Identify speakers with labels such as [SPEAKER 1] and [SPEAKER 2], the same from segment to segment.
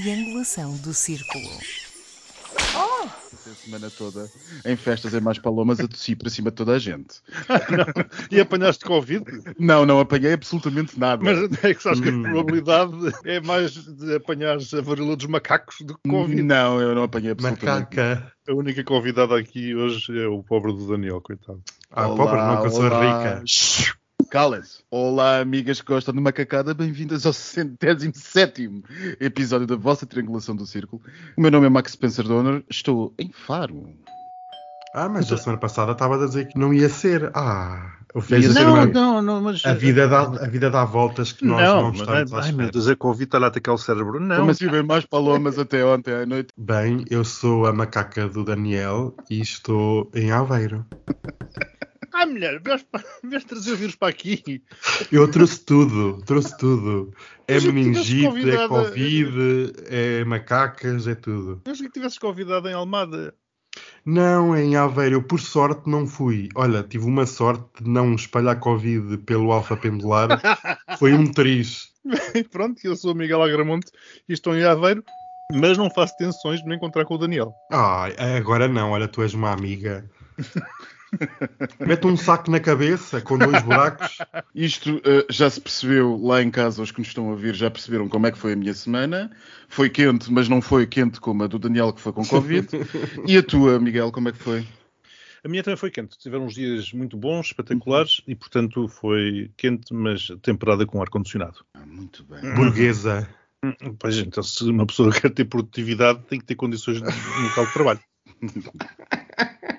[SPEAKER 1] triangulação do círculo.
[SPEAKER 2] Passei a semana toda em festas em mais palomas a tossir para cima de toda a gente.
[SPEAKER 3] E apanhaste Covid?
[SPEAKER 2] Não, não apanhei absolutamente nada.
[SPEAKER 3] Mas é que sabes que a
[SPEAKER 2] Hum.
[SPEAKER 3] probabilidade é mais de apanhares a varíola dos macacos do que Covid.
[SPEAKER 2] Não, eu não apanhei absolutamente
[SPEAKER 4] Macaca.
[SPEAKER 3] A única convidada aqui hoje é o pobre do Daniel, coitado.
[SPEAKER 4] Ah,
[SPEAKER 2] Olá,
[SPEAKER 4] pobre, não,
[SPEAKER 2] olá.
[SPEAKER 4] rica.
[SPEAKER 2] Calem-se. Olá, amigas que gostam de macacada, bem-vindas ao centésimo sétimo episódio da vossa Triangulação do Círculo. O meu nome é Max Spencer Donner, estou em Faro.
[SPEAKER 4] Ah, mas a semana passada estava a dizer que não ia ser. Ah, eu
[SPEAKER 2] Mas
[SPEAKER 4] fiz
[SPEAKER 2] não,
[SPEAKER 4] uma...
[SPEAKER 3] não, não, mas...
[SPEAKER 4] A vida, dá, a vida dá voltas que nós não,
[SPEAKER 3] não, mas,
[SPEAKER 4] estamos à
[SPEAKER 3] ai, meu Deus, a está lá a atacar o cérebro. Não,
[SPEAKER 2] assim, bem mais palomas até ontem à noite?
[SPEAKER 4] Bem, eu sou a macaca do Daniel e estou em Aveiro.
[SPEAKER 3] Ai, mulher, vês, trazer o vírus para aqui.
[SPEAKER 4] Eu trouxe tudo, trouxe tudo. É meningite, é Covid, é macacas, é tudo.
[SPEAKER 3] Eu achei que tivesses convidado em Almada.
[SPEAKER 4] Não, em Aveiro, eu por sorte não fui. Olha, tive uma sorte de não espalhar Covid pelo alfa pendular. Foi um triz.
[SPEAKER 3] Pronto, eu sou o Miguel Agramonte e estou em Aveiro, mas não faço tensões de me encontrar com o Daniel.
[SPEAKER 4] Ah, agora não, olha, tu és uma amiga. Mete um saco na cabeça com dois buracos.
[SPEAKER 2] Isto eh, já se percebeu lá em casa, os que nos estão a ouvir já perceberam como é que foi a minha semana. Foi quente, mas não foi quente como a do Daniel que foi com Covid. e a tua, Miguel, como é que foi?
[SPEAKER 3] A minha também foi quente. Tiveram uns dias muito bons, espetaculares, e portanto foi quente, mas temperada com ar-condicionado.
[SPEAKER 2] Ah, muito bem.
[SPEAKER 4] Burguesa.
[SPEAKER 3] Pois, então, se uma pessoa quer ter produtividade, tem que ter condições no local de trabalho.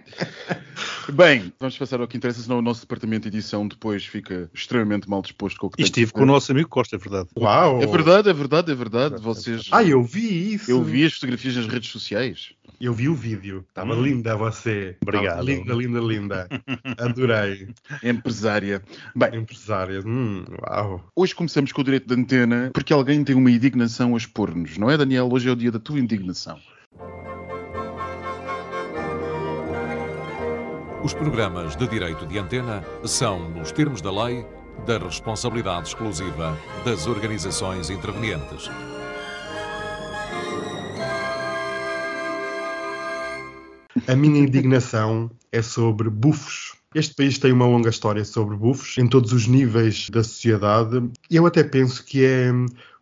[SPEAKER 2] Bem, vamos passar ao que interessa, senão o nosso departamento de edição depois fica extremamente mal disposto com o que
[SPEAKER 3] E
[SPEAKER 2] tem
[SPEAKER 3] estive
[SPEAKER 2] que
[SPEAKER 3] com o nosso amigo Costa, é verdade.
[SPEAKER 4] Uau!
[SPEAKER 2] É verdade, é verdade, é verdade. Vocês.
[SPEAKER 4] Ah, eu vi isso.
[SPEAKER 2] Eu vi as fotografias nas redes sociais.
[SPEAKER 4] Eu vi o vídeo. Estava
[SPEAKER 3] Hum.
[SPEAKER 4] linda você.
[SPEAKER 3] Obrigado.
[SPEAKER 4] Linda, linda, linda. Adorei.
[SPEAKER 2] Empresária. Bem,
[SPEAKER 4] Empresária. Hum, uau.
[SPEAKER 2] hoje começamos com o direito de antena porque alguém tem uma indignação a expor-nos, não é, Daniel? Hoje é o dia da tua indignação.
[SPEAKER 5] Os programas de direito de antena são, nos termos da lei, da responsabilidade exclusiva das organizações intervenientes.
[SPEAKER 4] A minha indignação é sobre bufos. Este país tem uma longa história sobre bufos em todos os níveis da sociedade eu até penso que é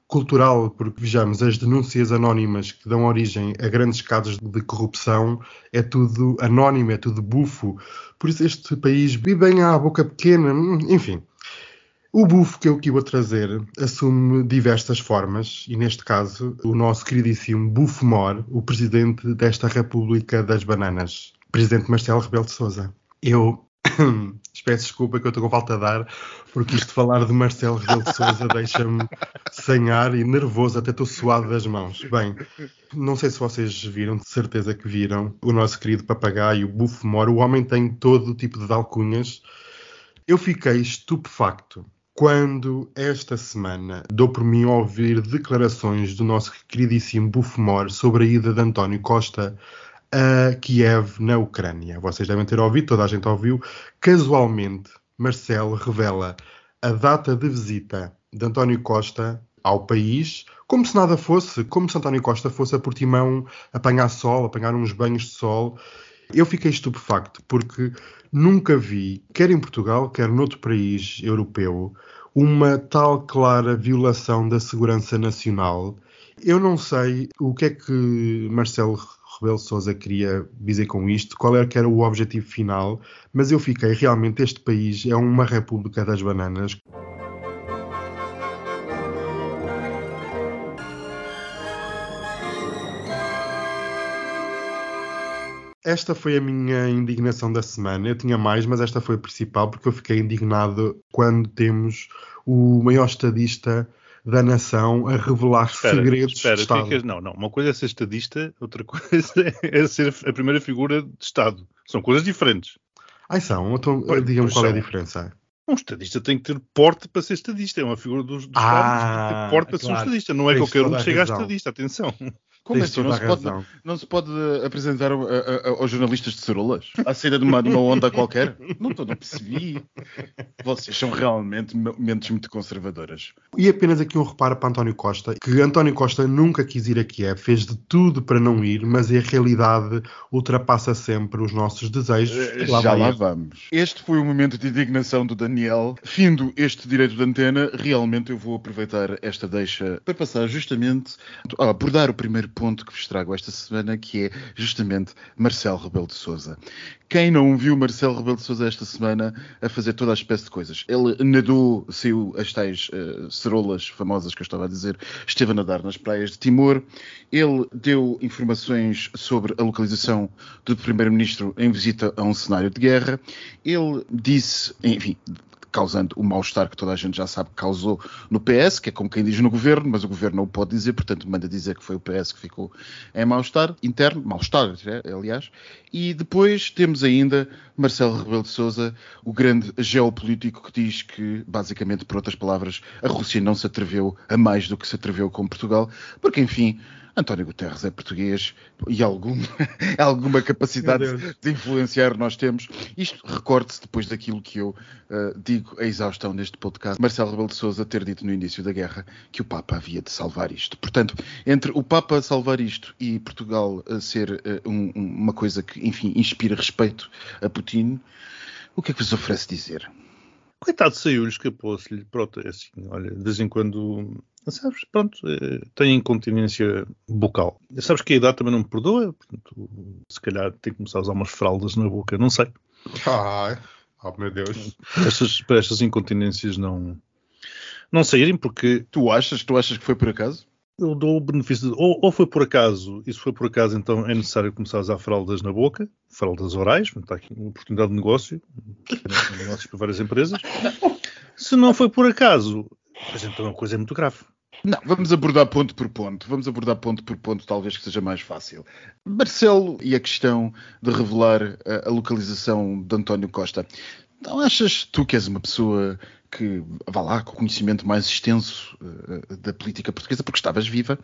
[SPEAKER 4] cultural, porque vejamos, as denúncias anónimas que dão origem a grandes casos de corrupção é tudo anónimo, é tudo bufo. Por isso este país vive bem à boca pequena, enfim. O bufo que eu aqui vou trazer assume diversas formas, e neste caso, o nosso queridíssimo Bufo Mor, o presidente desta República das Bananas, presidente Marcelo Rebelo de Souza. Eu peço desculpa que eu estou com falta de ar, porque isto de falar de Marcelo Rebelo de Souza deixa-me sem ar e nervoso, até estou suado das mãos. Bem, não sei se vocês viram, de certeza que viram, o nosso querido papagaio Bufo Mor, o homem tem todo o tipo de alcunhas. Eu fiquei estupefacto quando esta semana dou por mim ouvir declarações do nosso queridíssimo Bufomor sobre a ida de António Costa a Kiev, na Ucrânia. Vocês devem ter ouvido, toda a gente ouviu. Casualmente, Marcelo revela a data de visita de António Costa ao país, como se nada fosse, como se António Costa fosse a Portimão apanhar sol, apanhar uns banhos de sol. Eu fiquei estupefacto porque nunca vi, quer em Portugal, quer noutro país europeu, uma tal clara violação da segurança nacional. Eu não sei o que é que Marcelo Rebelo Sousa queria dizer com isto, qual era que era o objetivo final, mas eu fiquei realmente este país é uma república das bananas. Esta foi a minha indignação da semana. Eu tinha mais, mas esta foi a principal porque eu fiquei indignado quando temos o maior estadista da nação a revelar
[SPEAKER 3] Espera,
[SPEAKER 4] segredos
[SPEAKER 3] espera,
[SPEAKER 4] de
[SPEAKER 3] o que é
[SPEAKER 4] Estado.
[SPEAKER 3] que é- não, não. Uma coisa é ser estadista, outra coisa é ser a primeira figura de Estado. São coisas diferentes.
[SPEAKER 4] Ai são, então
[SPEAKER 3] Pois,
[SPEAKER 4] digam qual é a
[SPEAKER 3] são.
[SPEAKER 4] diferença.
[SPEAKER 3] Um estadista tem que ter porte para ser estadista. É uma figura do, do
[SPEAKER 4] Ah,
[SPEAKER 3] Estado, mas tem que ter porte para ser um
[SPEAKER 4] claro.
[SPEAKER 3] estadista. Não é
[SPEAKER 4] Tens
[SPEAKER 3] qualquer um que chega a estadista. Atenção.
[SPEAKER 2] Como
[SPEAKER 4] Tens
[SPEAKER 2] assim? Não se, pode, não se pode eh, apresentar a- a- a- aos jornalistas de cerolas? À saída de uma, de uma onda qualquer? Não estou, não percebi. Vocês são realmente me- mentes muito conservadoras.
[SPEAKER 4] E apenas aqui um reparo para António Costa, que António Costa nunca quis ir a Kiev, fez de tudo para não ir, mas a realidade ultrapassa sempre os nossos desejos. E lá
[SPEAKER 2] Já lá vamos. Este foi o momento de indignação do Daniel. Findo este direito de antena, realmente eu vou aproveitar esta deixa para passar justamente a abordar o primeiro ponto que vos trago esta semana, que é justamente Marcelo Rebelo de Souza. Quem não viu Marcelo Rebelo de Souza esta semana a fazer toda a espécie de coisas? Ele nadou, saiu as tais eh, cerolas famosas que eu estava a dizer, esteve a nadar nas praias de Timor. Ele deu informações sobre a localização do Primeiro-Ministro em visita a um cenário de guerra. Ele disse, enfim, causando o mal-estar que toda a gente já sabe que causou no PS, que é como quem diz no governo, mas o governo não o pode dizer, portanto manda dizer que foi o PS que ficou em mal-estar interno, mal-estar, é, aliás. E depois temos ainda Marcelo Rebelo de Sousa, o grande geopolítico que diz que, basicamente, por outras palavras, a Rússia não se atreveu a mais do que se atreveu com Portugal, porque, enfim, António Guterres é português e algum, alguma capacidade de influenciar nós temos. Isto recorde-se depois daquilo que eu uh, digo a exaustão neste podcast. Marcelo Rebelo de Sousa ter dito no início da guerra que o Papa havia de salvar isto. Portanto, entre o Papa salvar isto e Portugal uh, ser uh, um- uma coisa que, enfim, inspira respeito a Putin, o que é que vos oferece dizer?
[SPEAKER 3] Coitado, saiu-lhe, escapou-se-lhe. Pronto, é assim, olha, de vez em quando, sabes, pronto, eh, tem incontinência bucal. Sabes que a idade também não me perdoa, portanto, se calhar tem que começar a usar umas fraldas na boca, não sei.
[SPEAKER 4] Ai, oh meu Deus.
[SPEAKER 3] Estas, para estas incontinências não, não saírem, porque
[SPEAKER 2] Tu achas, tu achas que foi por acaso?
[SPEAKER 3] eu dou o benefício de, ou, ou foi por acaso, e se foi por acaso, então é necessário começar a usar fraldas na boca, fraldas orais, está aqui uma oportunidade de negócio, negócios para várias empresas. Se não foi por acaso, mas então a coisa é muito grave.
[SPEAKER 2] Não, vamos abordar ponto por ponto. Vamos abordar ponto por ponto, talvez que seja mais fácil. Marcelo e a questão de revelar a, a localização de António Costa. Não achas tu que és uma pessoa que, vá lá, com conhecimento mais extenso eh, da política portuguesa, porque estavas viva,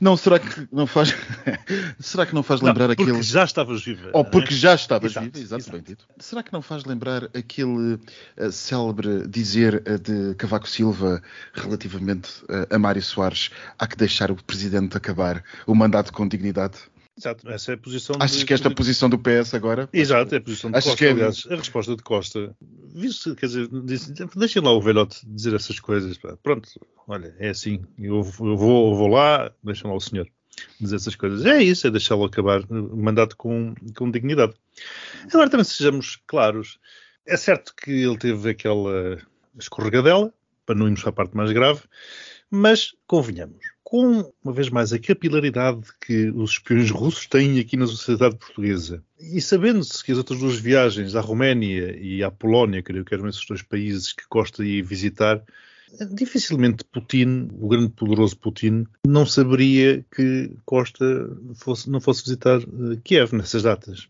[SPEAKER 2] não, será que não faz, será que não faz lembrar
[SPEAKER 3] não, porque
[SPEAKER 2] aquele...
[SPEAKER 3] já estavas viva.
[SPEAKER 2] Ou porque já estavas
[SPEAKER 3] Exato,
[SPEAKER 2] viva, exato,
[SPEAKER 3] exato.
[SPEAKER 2] bem dito. Será que não faz lembrar aquele eh, célebre dizer eh, de Cavaco Silva relativamente a Mário Soares há que deixar o presidente acabar o mandato com dignidade?
[SPEAKER 3] Exato, essa é a posição
[SPEAKER 2] Achas
[SPEAKER 3] de-
[SPEAKER 2] que esta
[SPEAKER 3] de-
[SPEAKER 2] posição do PS agora?
[SPEAKER 3] Exato, é a posição de
[SPEAKER 2] Achas
[SPEAKER 3] Costa.
[SPEAKER 2] que é-
[SPEAKER 3] Aliás, a resposta de Costa, viu-se, quer dizer, disse, deixem lá o velhote dizer essas coisas. pá. Pronto, olha, é assim, eu, eu vou, eu vou lá, deixem lá o senhor dizer essas coisas. É isso, é deixá-lo acabar o mandato com, com dignidade. Agora também sejamos claros, é certo que ele teve aquela escorregadela, para não irmos para a parte mais grave, mas convenhamos, com uma vez mais a capilaridade que os espiões russos têm aqui na sociedade portuguesa, e sabendo-se que as outras duas viagens à Roménia e à Polónia, creio que eram esses dois países que Costa ia visitar, dificilmente Putin, o grande poderoso Putin, não saberia que Costa fosse- não fosse visitar eh, Kiev nessas datas.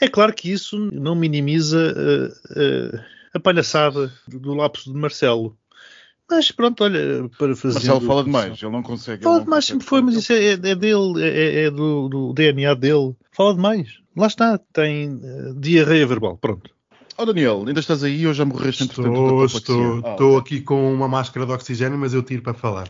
[SPEAKER 3] É claro que isso não minimiza eh, eh, a palhaçada do lapso de Marcelo. Mas pronto, olha, para fazer.
[SPEAKER 2] Marcelo fala demais, ele não consegue.
[SPEAKER 3] Fala demais, sempre foi, mas isso é, é dele, é, é do, do DNA dele. Fala demais. Lá está, tem eh, diarreia verbal. Pronto.
[SPEAKER 2] Oh Daniel, ainda estás aí ou já morreste entretanto da
[SPEAKER 4] Estou, estou,
[SPEAKER 2] Ah,
[SPEAKER 4] estou aqui com uma máscara de oxigênio, mas eu tiro para falar.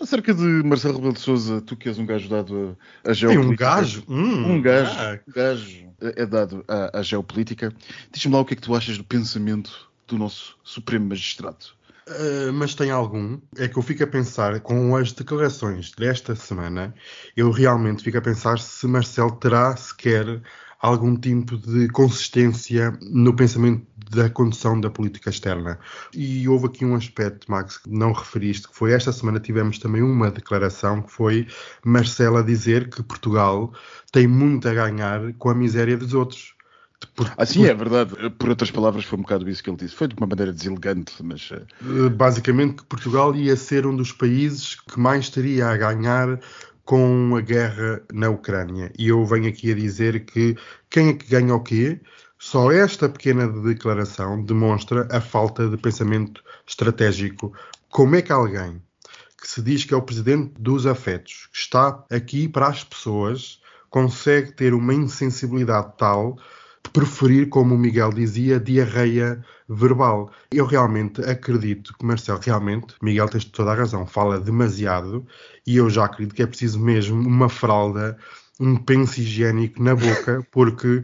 [SPEAKER 2] Acerca de Marcelo Rebelo de Sousa, tu que és um gajo dado a, a
[SPEAKER 4] Tem um
[SPEAKER 2] geopolítica.
[SPEAKER 4] gajo? Hum,
[SPEAKER 2] Um gajo,
[SPEAKER 4] ah,
[SPEAKER 2] um gajo é dado à, à geopolítica. Diz-me lá o que é que tu achas do pensamento do nosso Supremo Magistrado.
[SPEAKER 4] Uh, mas tem algum. É que eu fico a pensar, com as declarações desta semana, eu realmente fico a pensar se Marcelo terá sequer algum tipo de consistência no pensamento da condução da política externa. E houve aqui um aspecto, Max, que não referiste, que foi esta semana tivemos também uma declaração que foi Marcelo a dizer que Portugal tem muito a ganhar com a miséria dos outros. Por-
[SPEAKER 2] Assim é verdade. Por outras palavras, foi um bocado isso que ele disse. Foi de uma maneira deselegante, mas eh,
[SPEAKER 4] Eh, basicamente que Portugal ia ser um dos países que mais teria a ganhar com a guerra na Ucrânia. E eu venho aqui a dizer que quem é que ganha o quê? Só esta pequena declaração demonstra a falta de pensamento estratégico. Como é que alguém que se diz que é o presidente dos afetos, que está aqui para as pessoas, consegue ter uma insensibilidade tal preferir, como o Miguel dizia, diarreia verbal. Eu realmente acredito que Marcelo realmente, Miguel tens toda a razão, fala demasiado e eu já acredito que é preciso mesmo uma fralda, um penso higiênico na boca, porque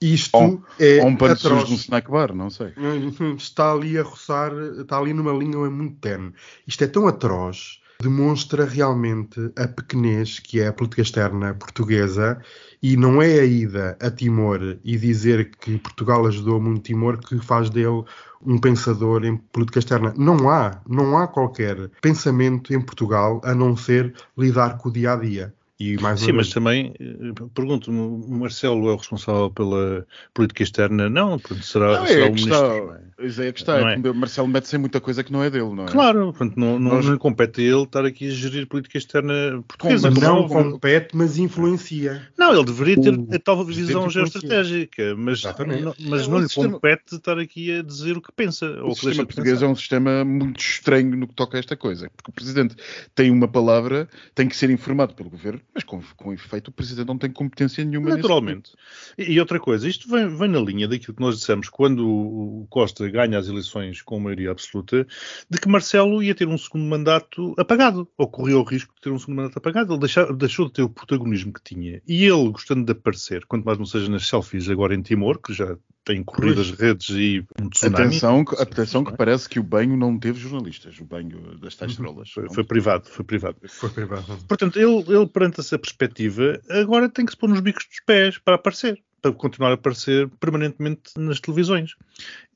[SPEAKER 4] isto
[SPEAKER 2] Ou-
[SPEAKER 4] é
[SPEAKER 2] Ou um pano
[SPEAKER 4] atroz.
[SPEAKER 2] num snack bar, não sei.
[SPEAKER 4] Está ali a roçar, está ali numa linha muito tenue. Isto é tão atroz, demonstra realmente a pequenez que é a política externa portuguesa e não é a ida a Timor e dizer que Portugal ajudou muito Timor que faz dele um pensador em política externa. Não há, não há qualquer pensamento em Portugal a não ser lidar com o dia a dia. E mais
[SPEAKER 3] Sim,
[SPEAKER 4] uma
[SPEAKER 3] mas
[SPEAKER 4] vez,
[SPEAKER 3] também, eh, pergunto-me, o Marcelo é o responsável pela política externa? Não, portanto, será,
[SPEAKER 2] Não,
[SPEAKER 3] será
[SPEAKER 2] é
[SPEAKER 3] o
[SPEAKER 2] que
[SPEAKER 3] ministro.
[SPEAKER 2] está. Isso é que está.
[SPEAKER 3] Não
[SPEAKER 2] É
[SPEAKER 3] é?
[SPEAKER 2] que o Marcelo mete-se em muita coisa que não é dele, não é?
[SPEAKER 3] Claro, portanto, não, não,
[SPEAKER 2] Nós-
[SPEAKER 3] não lhe compete a ele estar aqui a gerir política externa portuguesa.
[SPEAKER 2] mas
[SPEAKER 4] não
[SPEAKER 3] como-
[SPEAKER 4] compete, mas influencia.
[SPEAKER 3] Não, ele deveria ter
[SPEAKER 4] O
[SPEAKER 3] a tal visão geoestratégica, mas, não, mas
[SPEAKER 2] É,
[SPEAKER 3] não lhe
[SPEAKER 2] sistema-
[SPEAKER 3] compete estar aqui a dizer o que pensa. ou
[SPEAKER 2] O
[SPEAKER 3] o que deixa
[SPEAKER 2] sistema português é um sistema muito estranho no que toca a esta coisa. Porque o Presidente tem uma palavra, tem que ser informado pelo Governo, mas com, com efeito o Presidente não tem competência nenhuma.
[SPEAKER 3] Naturalmente. E, e outra coisa, isto vem, vem na linha daquilo que nós dissemos quando o o Costa ganha as eleições com maioria absoluta, de que Marcelo ia ter um segundo mandato apagado, ou corria o risco de ter um segundo mandato apagado. Ele deixa- deixou de ter o protagonismo que tinha. E ele, gostando de aparecer, quanto mais não seja nas selfies agora em Timor, que já tem corrido as redes e um tsunami.
[SPEAKER 2] Atenção, que- atenção que parece que o banho não teve jornalistas, o banho das tais trolas.
[SPEAKER 3] Foi, foi privado, foi privado.
[SPEAKER 4] Foi privado.
[SPEAKER 3] Portanto, ele, ele, perante essa perspectiva, agora tem que se pôr nos bicos dos pés para aparecer, para continuar a aparecer permanentemente nas televisões.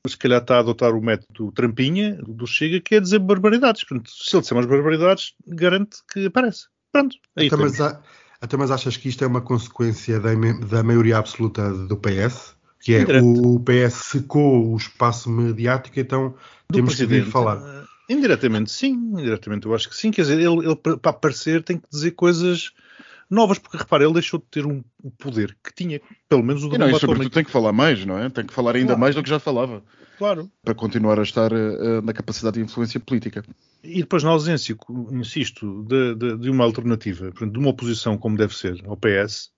[SPEAKER 3] Se calhar está a adotar o método trampinha do Chega, que é dizer barbaridades. Portanto, se ele disser umas barbaridades, garante que aparece. Pronto, aí
[SPEAKER 4] Até
[SPEAKER 3] temos.
[SPEAKER 4] mas, há- até mas achas que isto é uma consequência da, da maioria absoluta do PS? Que é
[SPEAKER 3] Indireto.
[SPEAKER 4] o PS secou o espaço mediático, então
[SPEAKER 3] Do
[SPEAKER 4] temos que vir falar.
[SPEAKER 3] eh, Indiretamente, sim. Indiretamente, eu acho que sim. Quer dizer, ele, ele, para aparecer tem que dizer coisas novas, porque repara, ele deixou de ter um, o poder que tinha, pelo menos o do
[SPEAKER 2] E não, e sobretudo tem que falar mais, não é? Tem que falar ainda
[SPEAKER 3] Claro.
[SPEAKER 2] mais do que já falava,
[SPEAKER 3] Claro.
[SPEAKER 2] para continuar a estar eh, na capacidade de influência política.
[SPEAKER 3] E depois, na ausência, insisto, de, de- de uma alternativa, de uma oposição como deve ser ao PS,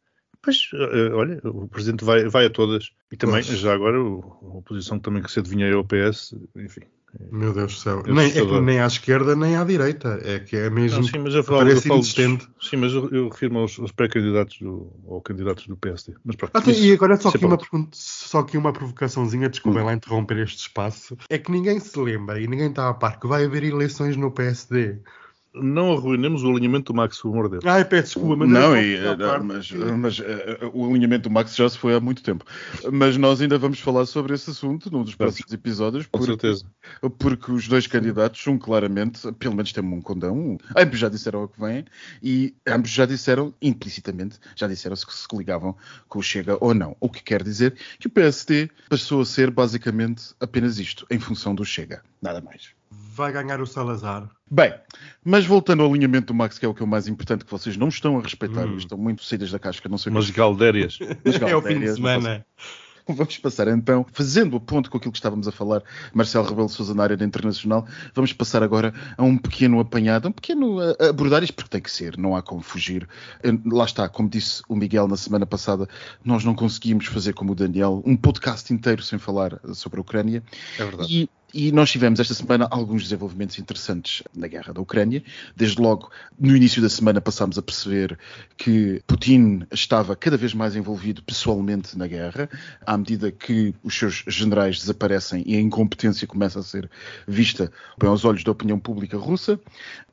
[SPEAKER 3] pois, eh, olha, o Presidente vai, vai a todas. E também,
[SPEAKER 4] Pois.
[SPEAKER 3] já agora, o- a oposição também que se adivinha ao PS, enfim.
[SPEAKER 4] Meu Deus do céu.
[SPEAKER 3] É
[SPEAKER 4] Nem, é nem à esquerda nem à direita. É que é mesmo.
[SPEAKER 3] Não, sim, mas eu falo, eu
[SPEAKER 4] parece
[SPEAKER 3] falo
[SPEAKER 4] inexistente.
[SPEAKER 3] sim, mas eu, eu refiro-me aos, aos pré-candidatos ou candidatos do PSD. Mas pronto,
[SPEAKER 4] Ah,
[SPEAKER 3] isso-
[SPEAKER 4] e agora só
[SPEAKER 3] é
[SPEAKER 4] aqui, uma, só aqui uma provocaçãozinha, desculpem
[SPEAKER 2] Hum.
[SPEAKER 4] lá interromper este espaço. É que ninguém se lembra e ninguém está a par que vai haver eleições no PSD.
[SPEAKER 3] Não arruinemos o alinhamento do Max, por amor de Deus.
[SPEAKER 4] Ai, peço desculpa, mas
[SPEAKER 2] não,
[SPEAKER 4] eu
[SPEAKER 2] e,
[SPEAKER 4] a
[SPEAKER 2] eh, mas,
[SPEAKER 4] que-
[SPEAKER 2] mas, eh, o alinhamento do Max já se foi há muito tempo. Mas nós ainda vamos falar sobre esse assunto num dos próximos episódios,
[SPEAKER 3] Com
[SPEAKER 2] porque,
[SPEAKER 3] certeza.
[SPEAKER 2] porque os dois candidatos são claramente, pelo menos têm um condão. Ambos já disseram ao que vêm e ambos já disseram, implicitamente, já disseram se se ligavam com o Chega ou não. O que quer dizer que o PSD passou a ser basicamente apenas isto, em função do Chega. Nada mais.
[SPEAKER 4] Vai ganhar o Salazar.
[SPEAKER 2] Bem, mas voltando ao alinhamento do Max, que é o que é o mais importante, que vocês não estão a respeitar,
[SPEAKER 4] Hum.
[SPEAKER 2] estão muito saídas da casca, não sei que.
[SPEAKER 3] galdérias.
[SPEAKER 2] Mas,
[SPEAKER 4] é o fim de semana.
[SPEAKER 2] Vamos passar então, fazendo o ponto com aquilo que estávamos a falar, Marcelo Rebelo de Sousa na área da internacional, vamos passar agora a um pequeno apanhado, um pequeno a- a abordar isto porque tem que ser, não há como fugir. Eh, Lá está, como disse o Miguel na semana passada, nós não conseguimos fazer como o Daniel um podcast inteiro sem falar sobre a Ucrânia.
[SPEAKER 3] É verdade.
[SPEAKER 2] E, e nós tivemos esta semana alguns desenvolvimentos interessantes na guerra da Ucrânia. Desde logo, no início da semana, passámos a perceber que Putin estava cada vez mais envolvido pessoalmente na guerra, à medida que os seus generais desaparecem e a incompetência começa a ser vista bem aos olhos da opinião pública russa.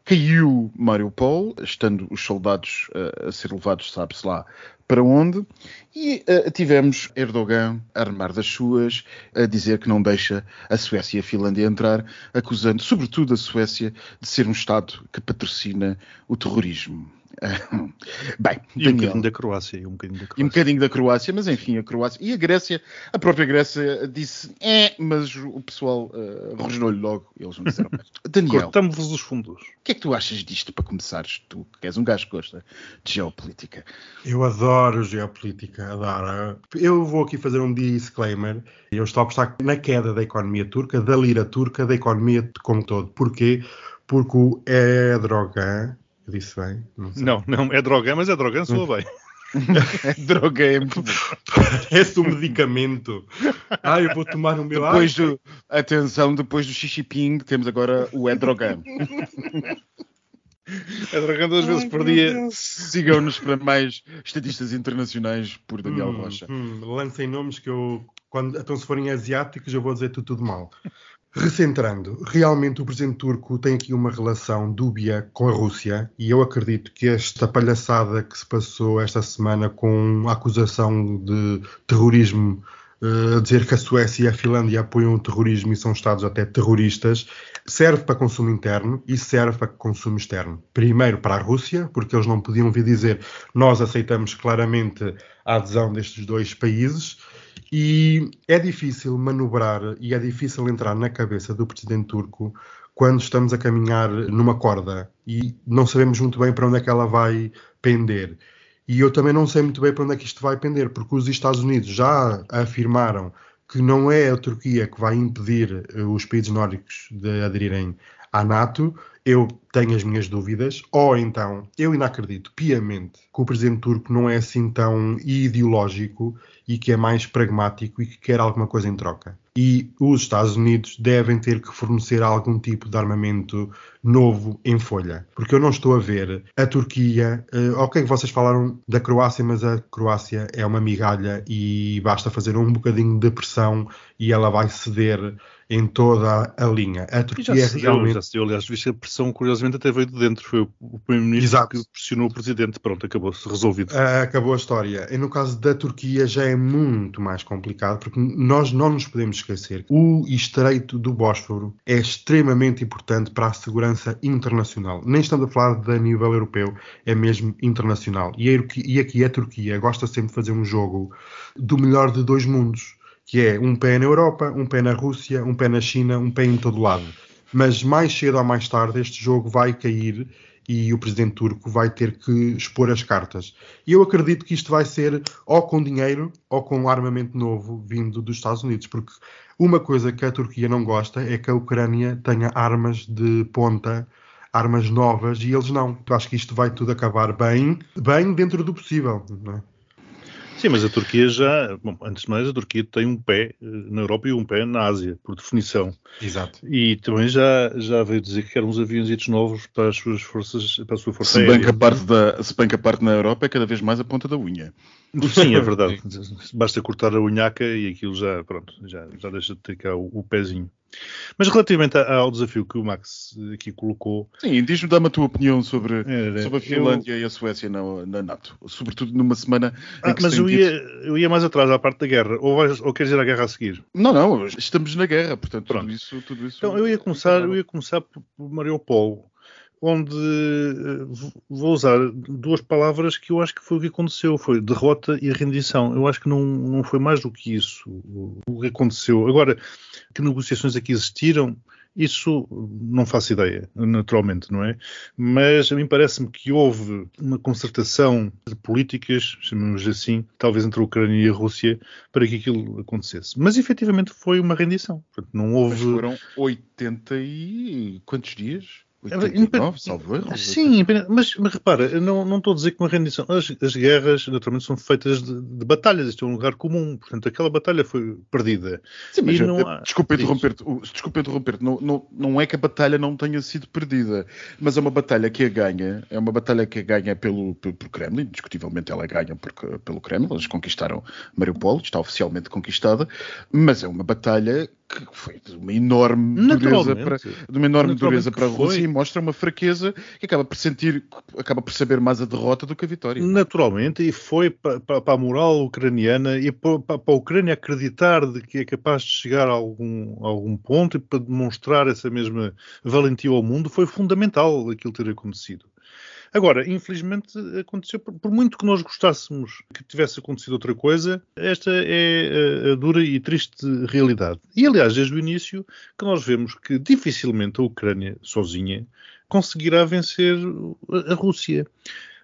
[SPEAKER 2] Caiu Mariupol, estando os soldados eh, a ser levados, sabe-se lá, para onde, e eh, tivemos Erdogan a armar das suas, a dizer que não deixa a Suécia e a Finlândia entrar, acusando sobretudo a Suécia de ser um Estado que patrocina o terrorismo. Bem,
[SPEAKER 3] E um
[SPEAKER 2] Daniel,
[SPEAKER 3] bocadinho da Croácia. E um bocadinho da
[SPEAKER 2] e um
[SPEAKER 3] Croácia.
[SPEAKER 2] bocadinho da Croácia, mas enfim, a Croácia e a Grécia, a própria Grécia disse é, mas o pessoal uh, rosnou-lhe logo, eles não disseram mais. Daniel,
[SPEAKER 3] Cortamos-vos os fundos.
[SPEAKER 2] o que é que tu achas disto para começares? Tu que és um gajo que gosta de geopolítica.
[SPEAKER 4] Eu adoro geopolítica, adoro. Eu vou aqui fazer um disclaimer. Eu estou a apostar na queda da economia turca, da lira turca, da economia como todo. Porquê? porque o Erdogan, disse bem, não sei.
[SPEAKER 3] Não, não, é Drogan, mas é Drogan, soa bem.
[SPEAKER 2] É droga, é.
[SPEAKER 4] Parece um medicamento. Ah, eu vou tomar o meu
[SPEAKER 2] Depois do, atenção, depois do xixi ping, temos agora o Edrogan.
[SPEAKER 3] É Drogan duas vezes por dia.
[SPEAKER 2] Sigam-nos para mais estatistas internacionais por Daniel
[SPEAKER 4] Hum,
[SPEAKER 2] Rocha.
[SPEAKER 4] hum, lancem nomes que eu, quando, então se forem asiáticos, eu vou dizer tudo, tudo mal. Recentrando, realmente o presidente turco tem aqui uma relação dúbia com a Rússia e eu acredito que esta palhaçada que se passou esta semana com a acusação de terrorismo, a dizer que a Suécia e a Finlândia apoiam o terrorismo e são estados até terroristas, serve para consumo interno e serve para consumo externo. Primeiro para a Rússia, porque eles não podiam vir dizer nós aceitamos claramente a adesão destes dois países. E é difícil manobrar e é difícil entrar na cabeça do presidente turco quando estamos a caminhar numa corda e não sabemos muito bem para onde é que ela vai pender. E eu também não sei muito bem para onde é que isto vai pender, porque os Estados Unidos já afirmaram que não é a Turquia que vai impedir eh, os países nórdicos de aderirem à NATO. Eu tenho as minhas dúvidas, ou então eu ainda acredito piamente que o presidente turco não é assim tão ideológico e que é mais pragmático e que quer alguma coisa em troca. E os Estados Unidos devem ter que fornecer algum tipo de armamento novo em folha. Porque eu não estou a ver a Turquia. eh, ok, vocês falaram da Croácia, mas a Croácia é uma migalha e basta fazer um bocadinho de pressão e ela vai ceder em toda a linha. A
[SPEAKER 3] E já
[SPEAKER 4] Turquia
[SPEAKER 3] se deu,
[SPEAKER 4] realmente.
[SPEAKER 3] já se deu. Aliás, pressão, curiosamente, até veio de dentro. Foi o- primeiro-ministro que pressionou o presidente. Pronto, acabou-se, resolvido.
[SPEAKER 4] Ah, acabou a história. E no caso da Turquia já é muito mais complicado, porque nós não nos podemos esquecer que o Estreito do Bósforo é extremamente importante para a segurança internacional. Nem estamos a falar de nível europeu, é mesmo internacional. E, a e aqui a Turquia gosta sempre de fazer um jogo do melhor de dois mundos, que é um pé na Europa, um pé na Rússia, um pé na China, um pé em todo lado. Mas mais cedo ou mais tarde este jogo vai cair e o presidente turco vai ter que expor as cartas. E eu acredito que isto vai ser ou com dinheiro ou com armamento novo vindo dos Estados Unidos, porque uma coisa que a Turquia não gosta é que a Ucrânia tenha armas de ponta, armas novas, e eles não. Eu acho que isto vai tudo acabar bem, bem dentro do possível. Não é?
[SPEAKER 3] Sim, mas a Turquia já, bom, antes de mais, a Turquia tem um pé eh, na Europa e um pé na Ásia, por definição.
[SPEAKER 4] Exato.
[SPEAKER 3] E também já, já veio dizer que quer uns aviões novos para as suas forças, para a sua força
[SPEAKER 2] Se bem,
[SPEAKER 3] aérea.
[SPEAKER 2] que a parte da, se bem que a parte na Europa é cada vez mais a ponta da unha.
[SPEAKER 3] Sim, é verdade. Basta cortar a unhaca e aquilo já, pronto, já, já deixa de ter cá o, o pezinho. Mas relativamente ao desafio que o Max aqui colocou,
[SPEAKER 2] Sim, diz-me, dá-me a tua opinião sobre,
[SPEAKER 3] Era,
[SPEAKER 2] sobre a
[SPEAKER 3] eu-
[SPEAKER 2] Finlândia e a Suécia na, na NATO. Sobretudo numa semana em
[SPEAKER 3] Ah, mas eu
[SPEAKER 2] tido-
[SPEAKER 3] ia, eu ia mais atrás à parte da guerra. Ou, vais, ou queres ir à guerra a seguir?
[SPEAKER 2] Não, não, estamos na guerra, portanto,
[SPEAKER 3] Pronto.
[SPEAKER 2] tudo isso, tudo isso.
[SPEAKER 3] Então eu ia começar, eu ia começar por, por Mariupol, onde eh, vou usar duas palavras que eu acho que foi o que aconteceu, foi derrota e rendição. Eu acho que não, não foi mais do que isso o, que aconteceu. Agora, que negociações aqui existiram, isso não faço ideia, naturalmente, não é? Mas a mim parece-me que houve uma concertação de políticas, chamemos assim, talvez entre a Ucrânia e a Rússia, para que aquilo acontecesse. Mas efetivamente foi uma rendição. Portanto, não
[SPEAKER 2] Mas
[SPEAKER 3] houve.
[SPEAKER 2] foram 80 e... quantos dias?
[SPEAKER 3] É,
[SPEAKER 2] 89, salvo erro.
[SPEAKER 3] Sim, mas, mas repara, eu não, não estou a dizer que uma rendição. As, as guerras, naturalmente, são feitas de, de batalhas. Isto é um lugar comum. Portanto, aquela batalha foi perdida.
[SPEAKER 2] Sim, mas
[SPEAKER 3] não há-
[SPEAKER 2] desculpa interromper-te. Desculpa interromper-te. Não, não, não é que a batalha não tenha sido perdida, mas é uma batalha que a ganha. É uma batalha que a ganha pelo, pelo, pelo Kremlin. Discutivelmente ela ganha porque, pelo Kremlin. Eles conquistaram Mariupol, está oficialmente conquistada, mas é uma batalha que foi de uma enorme dureza para, de uma enorme dureza para a Rússia e mostra uma fraqueza que acaba por sentir, acaba por saber mais a derrota do que a vitória.
[SPEAKER 3] Naturalmente, e foi para, para, a moral ucraniana e para, para para a Ucrânia acreditar de que é capaz de chegar a algum, a algum ponto e para demonstrar essa mesma valentia ao mundo, foi fundamental aquilo ter acontecido. Agora, infelizmente, aconteceu, por, por muito que nós gostássemos que tivesse acontecido outra coisa, esta é a, a dura e triste realidade. E, aliás, desde o início, que nós vemos que dificilmente a Ucrânia sozinha conseguirá vencer a, Rússia.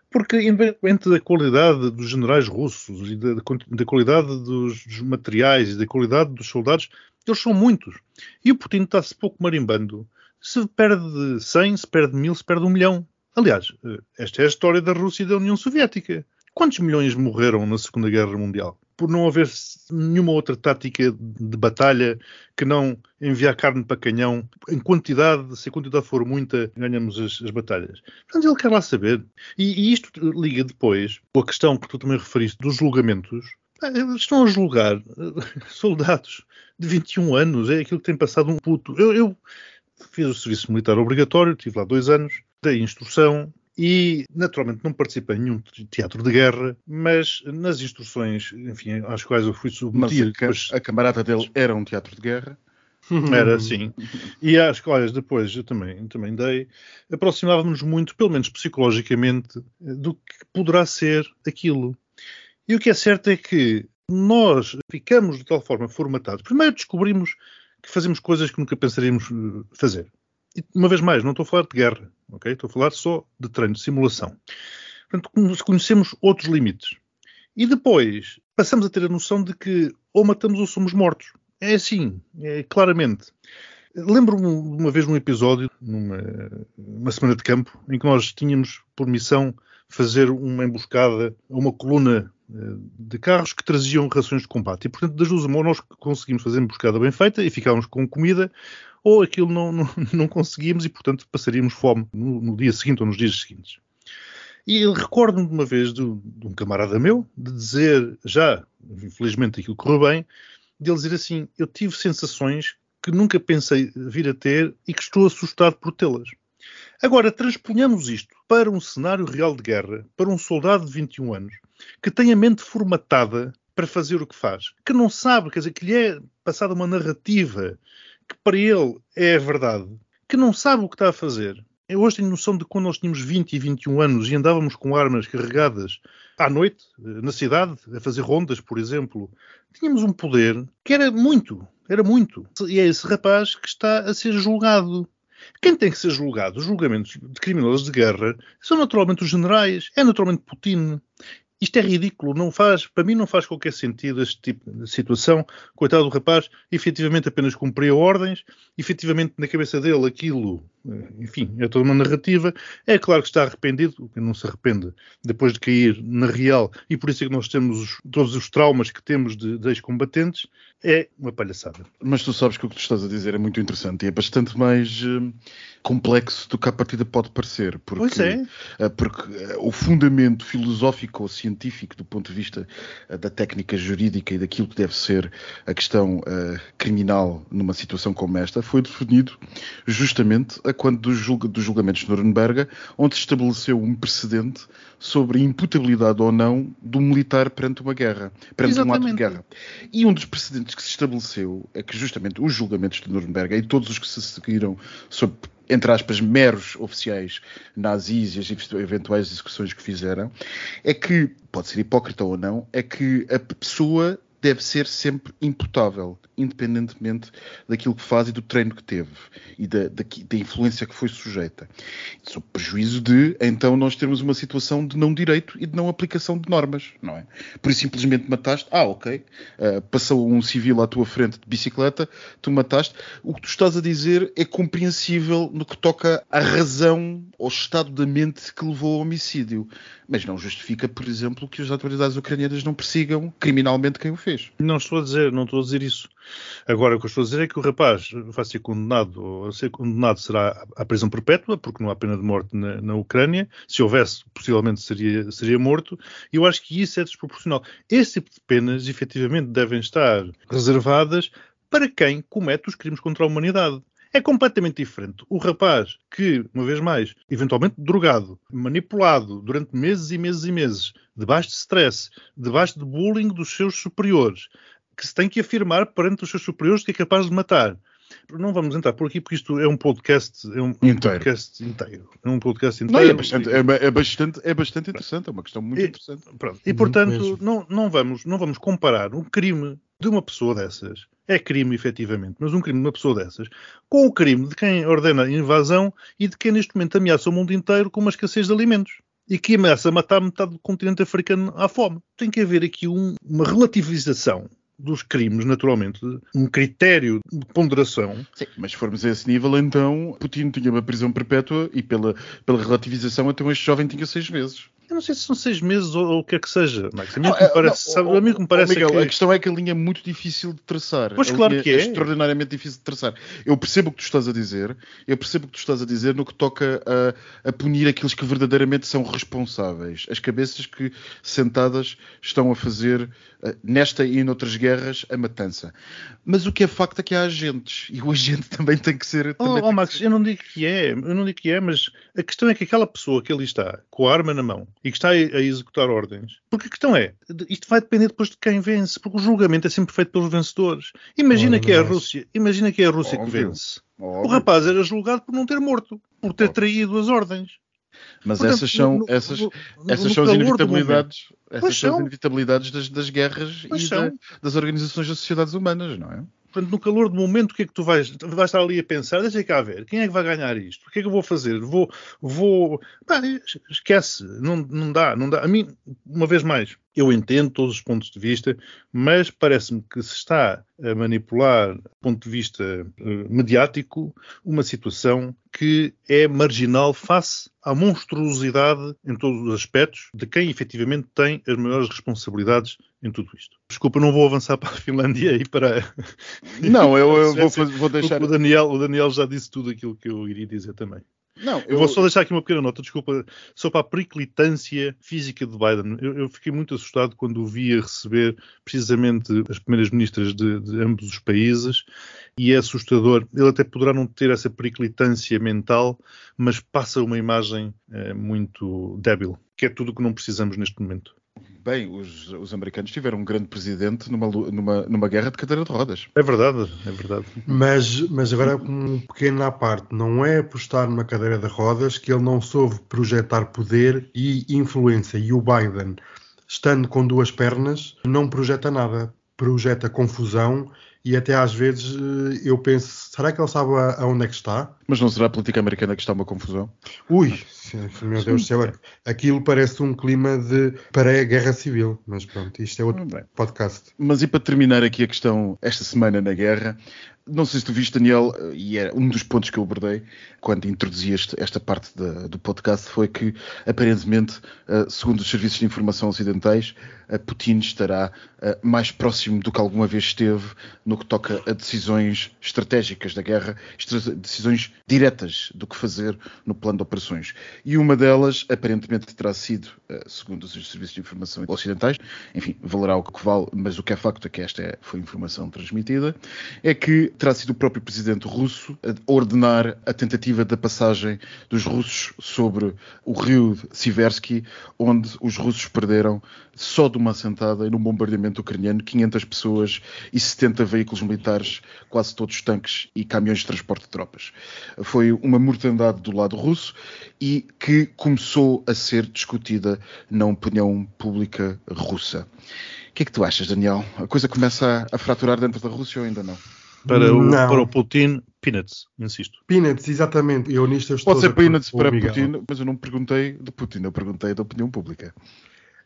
[SPEAKER 3] Porque, independentemente da qualidade dos generais russos e da, da qualidade dos, dos materiais e da qualidade dos soldados, eles são muitos. E o Putin está-se pouco marimbando Se perde 100, se perde 1000, se perde 1 milhão. Aliás, eh, esta é a história da Rússia e da União Soviética. Quantos milhões morreram na Segunda Guerra Mundial? Por não haver nenhuma outra tática de batalha que não enviar carne para canhão em quantidade, se a quantidade for muita, ganhamos as, as batalhas. Portanto, ele quer lá saber. E, e, isto liga depois com a questão que tu também referiste dos julgamentos. Eles estão a julgar soldados de 21 anos, é aquilo que tem passado um puto. Eu, eu fiz o serviço militar obrigatório, tive lá dois anos, dei instrução, e naturalmente não participei em nenhum teatro de guerra, mas nas instruções, enfim, às quais eu fui submetido.
[SPEAKER 2] Mas a, a camarada dele era um teatro de guerra?
[SPEAKER 3] Era sim. E às quais depois eu também, também dei, aproximávamos muito, pelo menos psicologicamente, do que poderá ser aquilo. E o que é certo é que nós ficamos de tal forma formatados. Primeiro descobrimos que fazemos coisas que nunca pensaríamos eh, fazer. E, uma vez mais, não estou a falar de guerra, ok? Estou a falar só de treino, de simulação. Portanto, conhecemos outros limites. E depois passamos a ter a noção de que ou matamos ou somos mortos. É assim, é, claramente. Lembro-me uma vez num episódio, numa semana de campo, em que nós tínhamos por missão fazer uma emboscada a uma coluna eh, de carros que traziam rações de combate. E, portanto, das duas uma, nós conseguimos fazer emboscada bem feita e ficávamos com comida, ou aquilo não, não, não conseguíamos e, portanto, passaríamos fome no, no, dia seguinte ou nos dias seguintes. E recordo-me de uma vez de, de, um camarada meu de dizer, já, infelizmente aquilo correu bem, de ele dizer assim: Eu tive sensações que nunca pensei vir a ter e que estou assustado por tê-las. Agora, transponhamos isto para um cenário real de guerra, para um soldado de 21 anos, que tem a mente formatada para fazer o que faz, que não sabe, quer dizer, que lhe é passada uma narrativa que para ele é a verdade, que não sabe o que está a fazer. Eu hoje tenho noção de quando nós tínhamos 20 e 21 anos e andávamos com armas carregadas à noite, na cidade, a fazer rondas, por exemplo, tínhamos um poder que era muito, era muito. E é esse rapaz que está a ser julgado. Quem tem que ser julgado? Os julgamentos de criminosos de guerra são naturalmente os generais, é naturalmente Putin. Isto é ridículo, não faz, para mim não faz qualquer sentido este tipo de situação. Coitado do rapaz, efetivamente apenas cumpria ordens, efetivamente na cabeça dele aquilo, enfim, é toda uma narrativa. É claro que está arrependido, não se arrepende depois de cair na real, e por isso é que nós temos os, todos os traumas que temos de, de ex-combatentes, é uma palhaçada.
[SPEAKER 2] Mas tu sabes que o que tu estás a dizer é muito interessante e é bastante mais uh, complexo do que a partida pode parecer. Porque,
[SPEAKER 3] pois é.
[SPEAKER 2] Uh, porque uh, o fundamento filosófico ou científico do ponto de vista da técnica jurídica e daquilo que deve ser a questão criminal numa situação como esta foi definido justamente a quando dos, julga, dos julgamentos de Nuremberg, onde se estabeleceu um precedente sobre a imputabilidade ou não do militar perante uma guerra, perante Exatamente. um ato de guerra. E um dos precedentes que se estabeleceu é que justamente os julgamentos de Nuremberg e todos os que se seguiram sobre entre aspas, meros oficiais nazis e as eventuais execuções que fizeram, é que, pode ser hipócrita ou não, é que a pessoa deve ser sempre imputável, independentemente daquilo que faz e do treino que teve e da, da, da influência que foi sujeita. Sob prejuízo de, então, nós termos uma situação de não direito e de não aplicação de normas, não é? Por isso simplesmente mataste, ah, ok, uh, passou um civil à tua frente de bicicleta, tu mataste. O que tu estás a dizer é compreensível no que toca à razão, ao estado da mente que levou ao homicídio, mas não justifica, por exemplo, que as autoridades ucranianas não persigam criminalmente quem o fez.
[SPEAKER 3] Não estou a dizer, não estou a dizer isso. Agora, o que eu estou a dizer é que o rapaz vai ser condenado, ser condenado será à prisão perpétua, porque não há pena de morte na, na Ucrânia. Se houvesse, possivelmente seria, seria morto. E eu acho que isso é desproporcional. Esse tipo de penas, efetivamente, devem estar reservadas para quem comete os crimes contra a humanidade. É completamente diferente. O rapaz que, uma vez mais, eventualmente drogado, manipulado durante meses e meses e meses, debaixo de stress, debaixo de bullying dos seus superiores, que se tem que afirmar perante os seus superiores que é capaz de matar. Não vamos entrar por aqui porque isto é um podcast, é um, inteiro. podcast inteiro. É um podcast inteiro.
[SPEAKER 2] Não, é, bastante, é, é, bastante, é bastante interessante, é uma questão muito
[SPEAKER 3] e,
[SPEAKER 2] interessante.
[SPEAKER 3] Pronto. E portanto, não, não, vamos, não vamos comparar um crime de uma pessoa dessas, é crime efetivamente, mas um crime de uma pessoa dessas, com o crime de quem ordena a invasão e de quem neste momento ameaça o mundo inteiro com uma escassez de alimentos e que ameaça matar metade do continente africano à fome. Tem que haver aqui um, uma relativização dos crimes, naturalmente, um critério de ponderação.
[SPEAKER 2] Sim, mas se formos a esse nível, então Putin tinha uma prisão perpétua e pela, pela relativização, então este jovem tinha seis meses.
[SPEAKER 3] Eu não sei se são seis meses ou, ou o que é que seja, Max. A mim
[SPEAKER 2] Não,
[SPEAKER 3] me
[SPEAKER 2] é,
[SPEAKER 3] parece,
[SPEAKER 2] não,
[SPEAKER 3] sabe, a mim o que me parece
[SPEAKER 2] Miguel,
[SPEAKER 3] é que...
[SPEAKER 2] a questão é que a linha é muito difícil de traçar.
[SPEAKER 3] Pois
[SPEAKER 2] A
[SPEAKER 3] claro
[SPEAKER 2] linha
[SPEAKER 3] que é.
[SPEAKER 2] extraordinariamente difícil de traçar. Eu percebo o que tu estás a dizer, eu percebo o que tu estás a dizer no que toca a, a punir aqueles que verdadeiramente são responsáveis, as cabeças que sentadas estão a fazer eh, nesta e noutras guerras a matança. Mas o que é facto é que há agentes e o agente também tem que ser.
[SPEAKER 3] Oh,
[SPEAKER 2] também
[SPEAKER 3] oh, Max,
[SPEAKER 2] ser-
[SPEAKER 3] eu não digo que é, eu não digo que é, mas a questão é que aquela pessoa que ali está, com a arma na mão, e que está a, a executar ordens, porque a questão é, isto vai depender depois de quem vence, porque o julgamento é sempre feito pelos vencedores. Imagina
[SPEAKER 4] Ora,
[SPEAKER 3] que é a Rússia, imagina que é a Rússia que
[SPEAKER 2] Óbvio.
[SPEAKER 3] vence. O
[SPEAKER 2] Óbvio.
[SPEAKER 3] rapaz era julgado por não ter morto, por ter traído as ordens.
[SPEAKER 2] Mas
[SPEAKER 3] Portanto,
[SPEAKER 2] essas são,
[SPEAKER 3] no-
[SPEAKER 2] essas,
[SPEAKER 3] no-
[SPEAKER 2] essas
[SPEAKER 3] no
[SPEAKER 2] são as inevitabilidades, essas
[SPEAKER 3] Pois
[SPEAKER 2] são as
[SPEAKER 3] são.
[SPEAKER 2] inevitabilidades das, das guerras
[SPEAKER 3] Pois
[SPEAKER 2] e
[SPEAKER 3] são.
[SPEAKER 2] da- das organizações das sociedades humanas, não é?
[SPEAKER 3] Portanto, no calor do momento, o que é que tu vais, vais estar ali a pensar? Deixa cá ver, quem é que vai ganhar isto? O que é que eu vou fazer? Vou, vou, pá, esquece, não, não dá, não dá. A mim, uma vez mais, eu entendo todos os pontos de vista, mas parece-me que se está a manipular, do ponto de vista eh, mediático, uma situação que é marginal face à monstruosidade em todos os aspectos de quem efetivamente tem as maiores responsabilidades em tudo isto. Desculpa, não vou avançar para a Finlândia e para.
[SPEAKER 2] Não, eu, eu vou, vou deixar.
[SPEAKER 3] O Daniel, o Daniel já disse tudo aquilo que eu iria dizer também.
[SPEAKER 2] Não,
[SPEAKER 3] Eu vou só deixar aqui uma pequena nota, desculpa, só para a periclitância física de Biden. Eu, eu fiquei muito assustado quando o via receber precisamente as primeiras ministras de, de ambos os países e é assustador. Ele até poderá não ter essa periclitância mental, mas passa uma imagem eh, muito débil, que é tudo o que não precisamos neste momento.
[SPEAKER 2] Bem, os, os americanos tiveram um grande presidente numa, numa, numa guerra de cadeira de rodas.
[SPEAKER 3] É verdade, é verdade.
[SPEAKER 4] Mas, mas agora um pequeno à parte, não é apostar numa cadeira de rodas que ele não soube projetar poder e influência. E o Biden, estando com duas pernas, não projeta nada. Projeta confusão e até às vezes eh, eu penso, será que ele sabe a- aonde é que está?
[SPEAKER 2] Mas não será a política americana que está uma confusão?
[SPEAKER 4] Ui, meu Deus do céu, aquilo parece um clima de pré-guerra civil. Mas pronto, isto é outro
[SPEAKER 2] Bem.
[SPEAKER 4] podcast.
[SPEAKER 2] Mas e para terminar aqui a questão, esta semana na guerra, não sei se tu viste, Daniel, e era um dos pontos que eu abordei quando introduzi este- esta parte da- do podcast, foi que, aparentemente, eh, segundo os serviços de informação ocidentais, eh, Putin estará mais próximo do que alguma vez esteve no que toca a decisões estratégicas da guerra, decisões diretas do que fazer no plano de operações. E uma delas, aparentemente, terá sido, eh, segundo os serviços de informação ocidentais, enfim, valerá o que vale, mas o que é facto é que esta é- foi informação transmitida, é que terá sido o próprio presidente russo a ordenar a tentativa da passagem dos russos sobre o rio Siversky, onde os russos perderam, só de uma assentada e num bombardeamento ucraniano, 500 pessoas e 70 veículos militares, quase todos tanques e caminhões de transporte de tropas. Foi uma mortandade do lado russo e que começou a ser discutida na opinião pública russa. O que é que tu achas, Daniel? A coisa começa a, a fraturar dentro da Rússia ou ainda não?
[SPEAKER 3] Para o,
[SPEAKER 4] Não.
[SPEAKER 3] para o Putin, peanuts, insisto.
[SPEAKER 4] Peanuts, exatamente. Eu nisto eu estou
[SPEAKER 2] Pode
[SPEAKER 4] de
[SPEAKER 2] ser peanuts para. Putin, mas eu não perguntei de Putin, eu perguntei da opinião pública.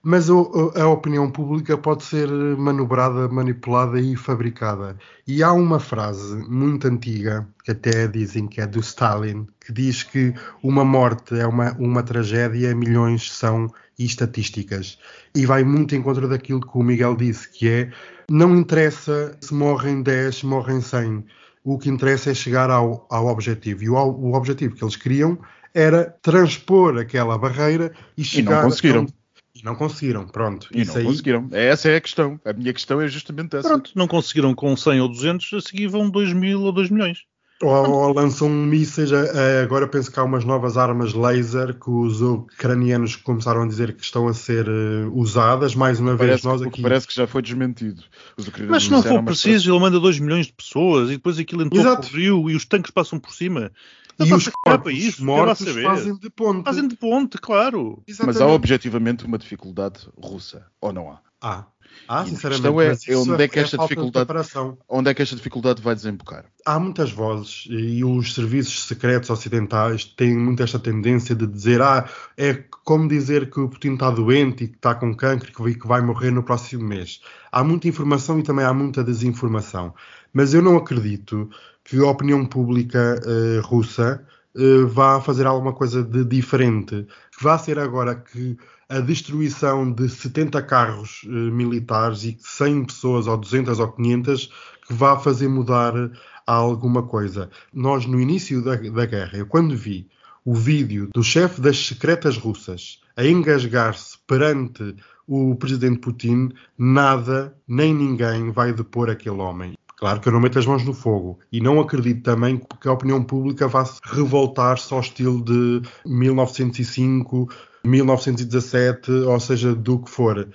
[SPEAKER 4] Mas a opinião pública pode ser manobrada, manipulada e fabricada. E há uma frase muito antiga, que até dizem que é do Stalin, que diz que uma morte é uma, uma tragédia, milhões são estatísticas. E vai muito em contra daquilo que o Miguel disse, que é não interessa se morrem 10, se morrem 100. O que interessa é chegar ao, ao objetivo. E o, o objetivo que eles queriam era transpor aquela barreira e
[SPEAKER 2] E
[SPEAKER 4] chegar
[SPEAKER 2] não conseguiram.
[SPEAKER 4] a- e não conseguiram, pronto.
[SPEAKER 2] E
[SPEAKER 4] Isso
[SPEAKER 2] não
[SPEAKER 4] aí,
[SPEAKER 2] conseguiram. Essa é a questão. A minha questão é justamente essa.
[SPEAKER 3] Pronto, não conseguiram com 100 ou 200, a seguir vão 2 mil ou 2 milhões.
[SPEAKER 4] Ou, ou lançam mísseis, a- a- agora penso que há umas novas armas laser que os ucranianos começaram a dizer que estão a ser eh, usadas, mais uma vez
[SPEAKER 2] Parece,
[SPEAKER 4] nós
[SPEAKER 2] que-
[SPEAKER 4] aqui.
[SPEAKER 2] parece que já foi desmentido. Os ucranianos
[SPEAKER 3] Mas se não for
[SPEAKER 2] mas
[SPEAKER 3] preciso, ele manda 2 milhões de pessoas e depois aquilo entrou
[SPEAKER 4] Exato.
[SPEAKER 3] por rio e os tanques passam por cima.
[SPEAKER 4] E os
[SPEAKER 3] para
[SPEAKER 4] corpos
[SPEAKER 3] isso,
[SPEAKER 4] mortos
[SPEAKER 3] saber.
[SPEAKER 4] fazem de ponte.
[SPEAKER 3] Fazem de ponte, claro.
[SPEAKER 2] Mas há
[SPEAKER 4] Exatamente.
[SPEAKER 2] objetivamente uma dificuldade russa, ou não há?
[SPEAKER 4] Há. Ah,
[SPEAKER 2] E a
[SPEAKER 4] sinceramente,
[SPEAKER 2] questão é, onde é que esta
[SPEAKER 4] falta de
[SPEAKER 2] dificuldade-. Onde é que esta dificuldade vai desembocar?
[SPEAKER 4] Há muitas vozes e os serviços secretos ocidentais têm muito esta tendência de dizer ah, é como dizer que o Putin está doente e que está com cancro e que vai- morrer no próximo mês. Há muita informação e também há muita desinformação. Mas eu não acredito que a opinião pública eh, russa eh, vá fazer alguma coisa de diferente. Que vá ser agora que a destruição de 70 carros eh, militares e 100 pessoas, ou 200 ou 500, que vá fazer mudar alguma coisa. Nós, no início da, da guerra, eu quando vi o vídeo do chefe das secretas russas a engasgar-se perante o presidente Putin, nada nem ninguém vai depor aquele homem. Claro que eu não meto as mãos no fogo e não acredito também que a opinião pública vá se revoltar-se ao estilo de 1905, 1917, ou seja, do que for.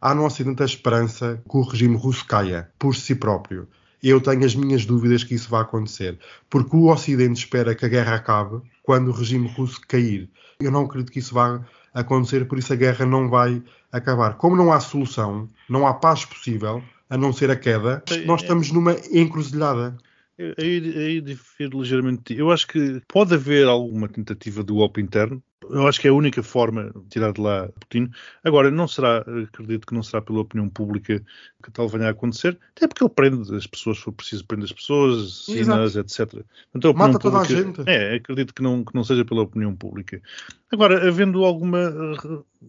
[SPEAKER 4] Há no Ocidente a esperança que o regime russo caia por si próprio. Eu tenho as minhas dúvidas que isso vai acontecer, porque o Ocidente espera que a guerra acabe quando o regime russo cair. Eu não acredito que isso vá acontecer, por isso a guerra não vai acabar. Como não há solução, não há paz possível, a não ser a queda, nós estamos numa encruzilhada.
[SPEAKER 3] Aí, aí difiro ligeiramente. Eu acho que pode haver alguma tentativa de golpe interno. Eu acho que é a única forma de tirar de lá Putin. Agora, não será, acredito que não será pela opinião pública que tal venha a acontecer, até porque ele prende as pessoas, se for preciso, prende as pessoas, assassina-as, etc. Então,
[SPEAKER 4] Mata toda a gente.
[SPEAKER 3] É, acredito que não, que não seja pela opinião pública. Agora, havendo alguma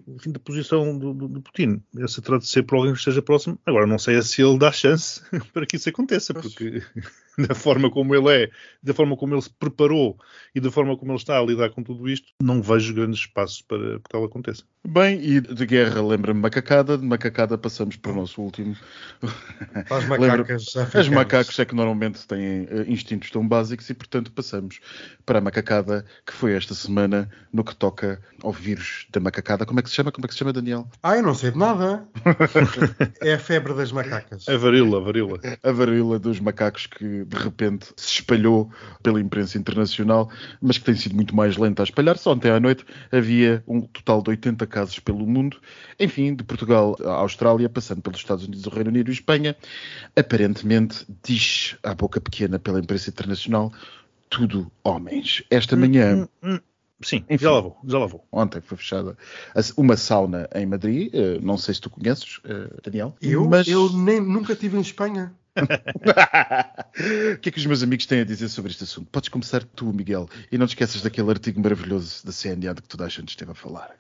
[SPEAKER 3] enfim, de posição do, do, do Putin, essa terá de ser por alguém que esteja próximo. Agora, não sei se ele dá chance para que isso aconteça, porque da forma como ele é, da forma como ele se preparou e da forma como ele está a lidar com tudo isto, não vejo grandes espaços para que tal aconteça.
[SPEAKER 2] Bem, e de guerra lembra-me macacada, de macacada passamos para o nosso último.
[SPEAKER 4] Para as macacas africanas.
[SPEAKER 2] macacos é que normalmente têm eh, instintos tão básicos e, portanto, passamos para a macacada, que foi esta semana no que toca ao vírus da macacada. Como é que se chama? Como é que se chama, Daniel?
[SPEAKER 4] Ah, eu não sei de nada. é a febre das macacas.
[SPEAKER 3] A varíola, a varíola.
[SPEAKER 2] A varíola dos macacos que, de repente, se espalhou pela imprensa internacional, mas que tem sido muito mais lenta a espalhar-se. Ontem à noite havia um total de 80 casos pelo mundo, enfim, de Portugal à Austrália, passando pelos Estados Unidos, o Reino Unido e Espanha. Aparentemente, diz à boca pequena pela imprensa internacional, tudo homens. Esta manhã,
[SPEAKER 3] Hum, hum, Sim,
[SPEAKER 2] Enfim.
[SPEAKER 3] já lá vou, já lá vou.
[SPEAKER 2] ontem foi fechada uma sauna em Madrid, eh, não sei se tu conheces, eh, Daniel.
[SPEAKER 4] Eu,
[SPEAKER 2] mas...
[SPEAKER 4] eu nem, nunca estive em Espanha.
[SPEAKER 2] o que é que os meus amigos têm a dizer sobre este assunto? Podes começar tu, Miguel, e não te esqueças daquele artigo maravilhoso da CNA de que toda a gente esteve a falar.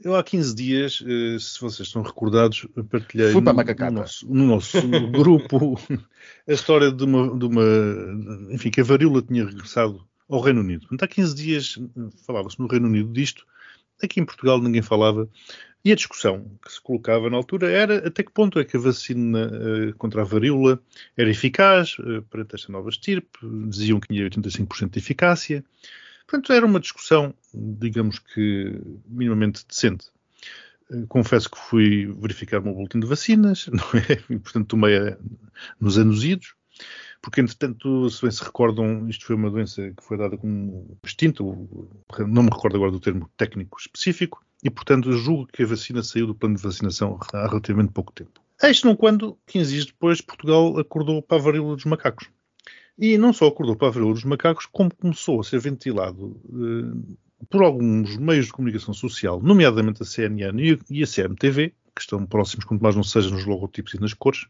[SPEAKER 3] Eu há 15 dias, eh, se vocês estão recordados, partilhei no, no nosso, no nosso grupo a história de uma, de uma. Enfim, que a varíola tinha regressado ao Reino Unido. Portanto, há 15 dias eh, falava-se no Reino Unido disto, aqui em Portugal ninguém falava. E a discussão que se colocava na altura era até que ponto é que a vacina eh, contra a varíola era eficaz perante esta nova estirpe. Diziam que tinha 85% de eficácia. Portanto, era uma discussão, digamos que minimamente decente. Eh, Confesso que fui verificar o meu boletim de vacinas, não é? E, portanto, tomei nos anos idos, porque, entretanto, se bem se recordam, isto foi uma doença que foi dada como extinta, não me recordo agora do termo técnico específico, e, portanto, julgo que a vacina saiu do plano de vacinação há relativamente pouco tempo. Eis não quando, 15 dias depois, Portugal acordou para a varíola dos macacos. E não só acordou para a varíola dos macacos, como começou a ser ventilado eh, por alguns meios de comunicação social, nomeadamente a CNN e, a CMTV, que estão próximos, quanto mais não seja nos logotipos e nas cores,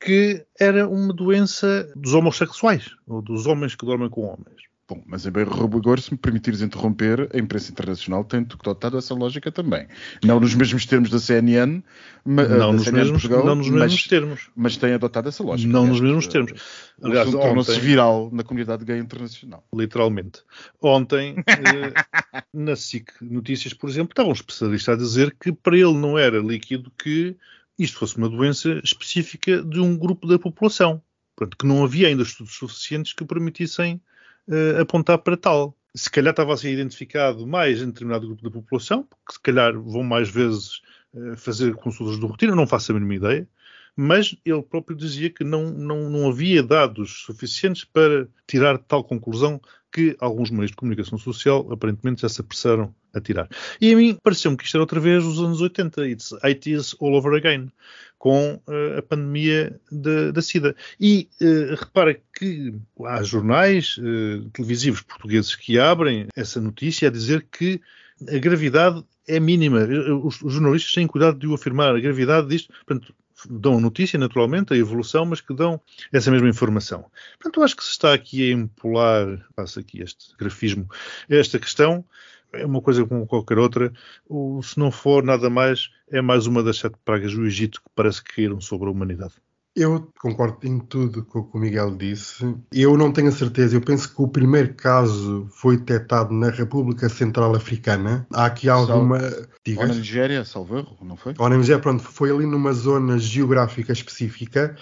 [SPEAKER 3] que era uma doença dos homossexuais, ou dos homens que dormem com homens.
[SPEAKER 2] Bom, mas em bem rigor, se me permitires interromper, a imprensa internacional tem adotado essa lógica também. Não nos mesmos termos da CNN, ma-
[SPEAKER 3] Não
[SPEAKER 2] da
[SPEAKER 3] nos
[SPEAKER 2] CNN
[SPEAKER 3] mesmos,
[SPEAKER 2] Portugal,
[SPEAKER 3] não nos mesmos
[SPEAKER 2] mas,
[SPEAKER 3] termos.
[SPEAKER 2] mas tem adotado essa lógica.
[SPEAKER 3] Não nos
[SPEAKER 2] Aliás,
[SPEAKER 3] mesmos termos.
[SPEAKER 2] o
[SPEAKER 3] Aliás,
[SPEAKER 2] assunto tornou-se viral na comunidade gay internacional.
[SPEAKER 3] literalmente. Ontem, eh, na SIC Notícias, por exemplo, estava um especialista a dizer que para ele não era líquido que isto fosse uma doença específica de um grupo da população. Portanto, que não havia ainda estudos suficientes que permitissem eh, apontar para tal. Se calhar estava a ser identificado mais em determinado grupo da população, porque se calhar vão mais vezes eh, fazer consultas de rotina, não faço a mínima ideia, mas ele próprio dizia que não, não, não havia dados suficientes para tirar tal conclusão que alguns meios de comunicação social aparentemente já se apressaram a tirar. E a mim pareceu-me que isto era outra vez os anos 80, it's 80s all over again, com uh, a pandemia da, da SIDA. E uh, repara que há jornais uh, televisivos portugueses que abrem essa notícia a dizer que a gravidade é mínima. Os, os jornalistas têm cuidado de o afirmar. A gravidade disto, portanto, dão notícia, naturalmente, a evolução, mas que dão essa mesma informação. Portanto, eu acho que se está aqui a empolar, passa aqui este grafismo, esta questão, é uma coisa como qualquer outra, ou, se não for nada mais, é mais uma das sete pragas do Egito que parece que caíram sobre a humanidade.
[SPEAKER 4] Eu concordo em tudo com o que o Miguel disse. Eu não tenho a certeza. Eu penso que o primeiro caso foi detectado na República Central Africana. Há aqui alguma.
[SPEAKER 2] Ou na Nigéria, salvo erro, não foi?
[SPEAKER 4] Ou na Nigéria, pronto, foi ali numa zona geográfica específica.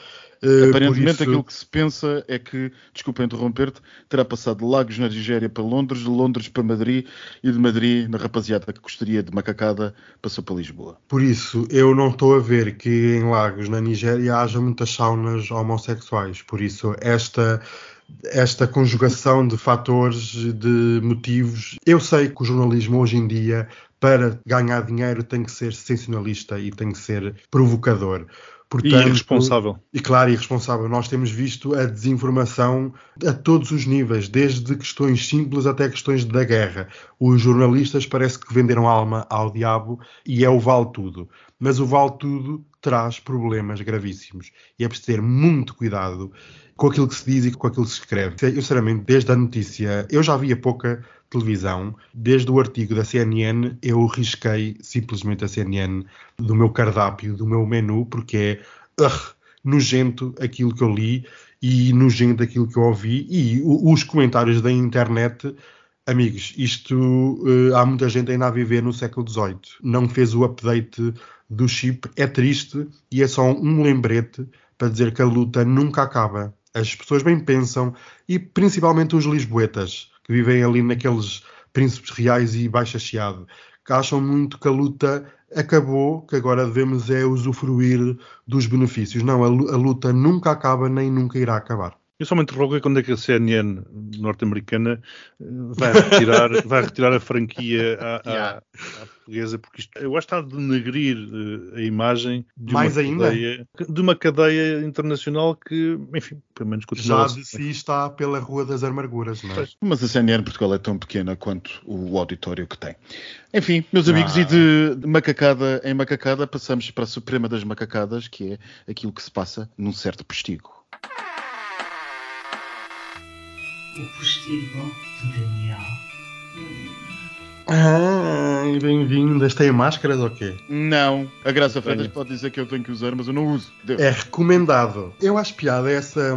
[SPEAKER 2] Uh, Aparentemente isso... aquilo que se pensa é que, desculpa interromper-te, terá passado de Lagos na Nigéria para Londres, de Londres para Madrid e de Madrid, na rapaziada que gostaria de macacada, passou para Lisboa.
[SPEAKER 4] Por isso, eu não estou a ver que em Lagos, na Nigéria, haja muitas saunas homossexuais. Por isso, esta esta conjugação de fatores, de motivos. Eu sei que o jornalismo hoje em dia, para ganhar dinheiro, tem que ser sensacionalista e tem que ser provocador.
[SPEAKER 3] Portanto, e irresponsável.
[SPEAKER 4] E claro, irresponsável. Nós temos visto a desinformação a todos os níveis, desde questões simples até questões da guerra. Os jornalistas parece que venderam alma ao diabo e é o vale tudo. Mas o vale tudo traz problemas gravíssimos. E é preciso ter muito cuidado com aquilo que se diz e com aquilo que se escreve. Eu, sinceramente, desde a notícia, eu já via pouca televisão, desde o artigo da CNN, eu risquei simplesmente a CNN do meu cardápio, do meu menu, porque é uh, nojento aquilo que eu li e nojento aquilo que eu ouvi. E os comentários da internet Amigos, isto uh, há muita gente ainda a viver no século XVIII. Não fez o update do chip, é triste e é só um lembrete para dizer que a luta nunca acaba. As pessoas bem pensam, e principalmente os lisboetas, que vivem ali naqueles príncipes reais e baixa chiado, que acham muito que a luta acabou, que agora devemos é usufruir dos benefícios. Não, a luta nunca acaba nem nunca irá acabar.
[SPEAKER 3] Eu só me interrogo quando é que a CNN norte-americana eh, vai retirar, vai retirar a franquia à, yeah. à, à, portuguesa, porque isto, eu acho que está a denegrir uh, a imagem de
[SPEAKER 4] Mais
[SPEAKER 3] uma,
[SPEAKER 4] ainda?
[SPEAKER 3] Cadeia, de uma cadeia internacional que, enfim, pelo menos continua
[SPEAKER 4] Já de si está pela Rua das Amarguras, não é?
[SPEAKER 2] Mas a CNN em Portugal é tão pequena quanto o auditório que tem. Enfim, meus amigos, ah. e de, de macacada em macacada passamos para a suprema das macacadas, que é aquilo que se passa num certo postigo.
[SPEAKER 6] O postigo de Daniel.
[SPEAKER 4] Ah, bem-vindas. Têm máscaras ou quê?
[SPEAKER 2] Não. A Graça Freitas pode dizer que eu tenho que usar, mas eu não uso.
[SPEAKER 4] Deus. É recomendado. Eu acho piada essa.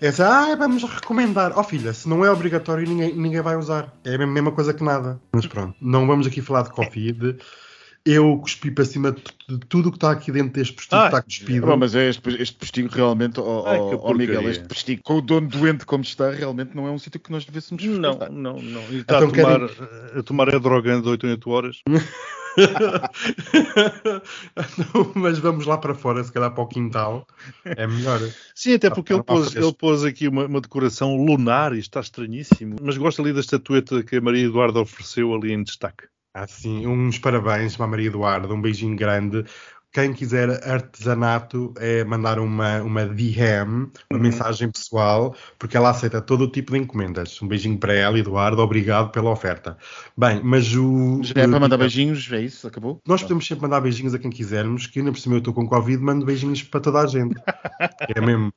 [SPEAKER 4] Essa, ah, vamos recomendar. Ó oh, filha, se não é obrigatório, ninguém, ninguém vai usar. É a mesma coisa que nada. Mas pronto, não vamos aqui falar de Covid eu cuspi para cima de tudo o que está aqui dentro deste postigo ah, está cuspido.
[SPEAKER 2] Bom, mas é este, este postigo realmente, oh, Ai, oh, Miguel, este postigo com o dono doente como está, realmente não é um sítio que nós devêssemos
[SPEAKER 3] Não, não, não. E está então, a, tomar, querem... a tomar a droga de 8 em 8 horas.
[SPEAKER 4] não, mas vamos lá para fora, se calhar para o quintal. É melhor.
[SPEAKER 3] Sim, até porque ele pôs, ele pôs aqui uma, uma, decoração lunar e está estranhíssimo. Mas gosto ali da estatueta que a Maria Eduarda ofereceu ali em destaque.
[SPEAKER 4] Assim, uns parabéns para a Maria Eduarda, um beijinho grande. Quem quiser artesanato é mandar uma, uma DM, uma uhum. mensagem pessoal, porque ela aceita todo o tipo de encomendas. Um beijinho para ela, Eduardo, obrigado pela oferta. Bem, mas o.
[SPEAKER 2] Já é para mandar beijinhos, é isso? Acabou?
[SPEAKER 4] Nós podemos sempre mandar beijinhos a quem quisermos, que ainda por cima eu estou com Covid, mando beijinhos para toda a gente. é mesmo.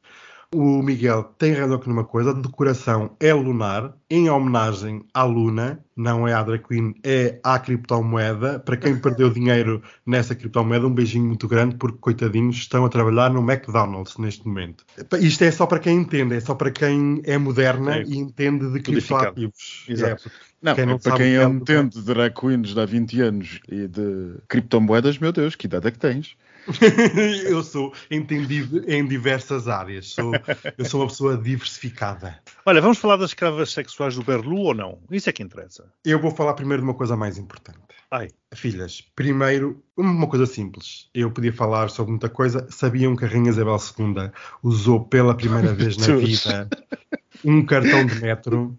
[SPEAKER 4] O Miguel tem razão aqui numa coisa, a decoração é lunar, em homenagem à Luna, não é à Drag Queen, é à criptomoeda. Para quem perdeu dinheiro nessa criptomoeda, um beijinho muito grande, porque coitadinhos estão a trabalhar no McDonald's neste momento. Isto é só para quem entende, é só para quem é moderna é. e entende de criptoativos.
[SPEAKER 2] Exato. É, não, quem não para quem entende de drag queens de há 20 anos e de criptomoedas, meu Deus, que idade é que tens?
[SPEAKER 4] eu sou entendido em diversas áreas. Sou, eu sou uma pessoa diversificada.
[SPEAKER 3] Olha, vamos falar das escravas sexuais do Berlu ou não? Isso é que interessa.
[SPEAKER 4] Eu vou falar primeiro de uma coisa mais importante.
[SPEAKER 3] Ai,
[SPEAKER 4] Filhas, primeiro, uma coisa simples. Eu podia falar sobre muita coisa. Sabiam que a Rainha Isabel II usou pela primeira vez na vida um cartão de metro?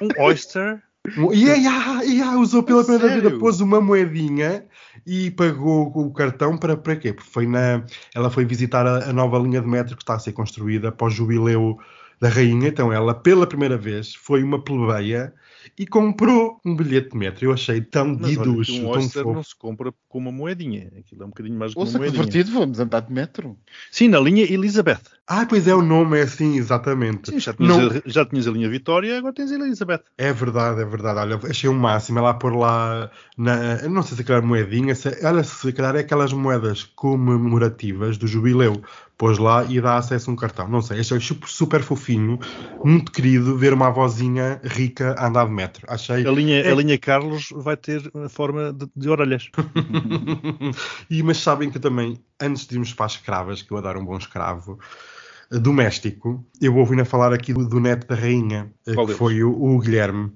[SPEAKER 3] um oyster.
[SPEAKER 4] E yeah, yeah, usou pela primeira
[SPEAKER 2] Sério?
[SPEAKER 4] vez, pôs uma moedinha e pagou o cartão para, para quê? Porque foi na, ela foi visitar a, a nova linha de metro que está a ser construída para o jubileu da rainha. Então ela, pela primeira vez, foi uma plebeia e comprou um bilhete de metro. Eu achei tão
[SPEAKER 3] Mas olha, que
[SPEAKER 4] guiducho,
[SPEAKER 3] um
[SPEAKER 4] tão
[SPEAKER 3] oyster
[SPEAKER 4] fofo.
[SPEAKER 3] não se compra com uma moedinha. Aquilo é um bocadinho mais do que
[SPEAKER 2] Ouça
[SPEAKER 3] uma moedinha.
[SPEAKER 2] divertido, vamos andar de metro.
[SPEAKER 3] Sim, na linha Elizabeth.
[SPEAKER 4] Ah, pois é, o nome é assim, exatamente.
[SPEAKER 3] Sim, já tinhas,
[SPEAKER 4] Não-
[SPEAKER 3] a, já tinhas a linha Vitória, agora tens a Elizabeth.
[SPEAKER 4] É verdade, é verdade. Olha, achei o máximo. Ela pôr lá, na, não sei se aquela moedinha, se, olha, se calhar é aquelas moedas comemorativas do jubileu. Pôs lá e dá acesso a um cartão. Não sei, achei super, super fofinho, muito querido ver uma avózinha rica a andar de metro. Achei.
[SPEAKER 3] A linha,
[SPEAKER 4] É.
[SPEAKER 3] a linha Carlos vai ter a forma de, de orelhas.
[SPEAKER 4] e, mas sabem que também, antes de irmos para as escravas, que eu adoro um bom escravo, eh, doméstico, eu ouvi a falar aqui do, do neto da rainha, eh,
[SPEAKER 3] Qual
[SPEAKER 4] que
[SPEAKER 3] deles?
[SPEAKER 4] foi o, o Guilherme.